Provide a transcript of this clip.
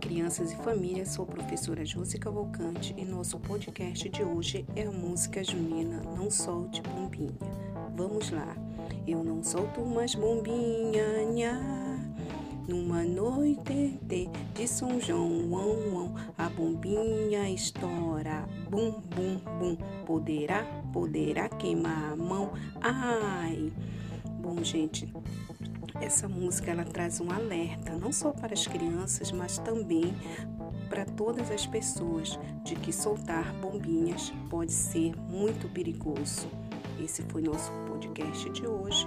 crianças e família, sou a professora Josi Cavalcante e nosso podcast de hoje é a música junina Não Solte Bombinha. Vamos lá. Eu não solto mais bombinha, nha. Numa noite de São João, a bombinha estoura, bum, bum, bum. Poderá, poderá queimar a mão, ai. Bom, gente, essa música ela traz um alerta não só para as crianças, mas também para todas as pessoas de que soltar bombinhas pode ser muito perigoso. Esse foi nosso podcast de hoje.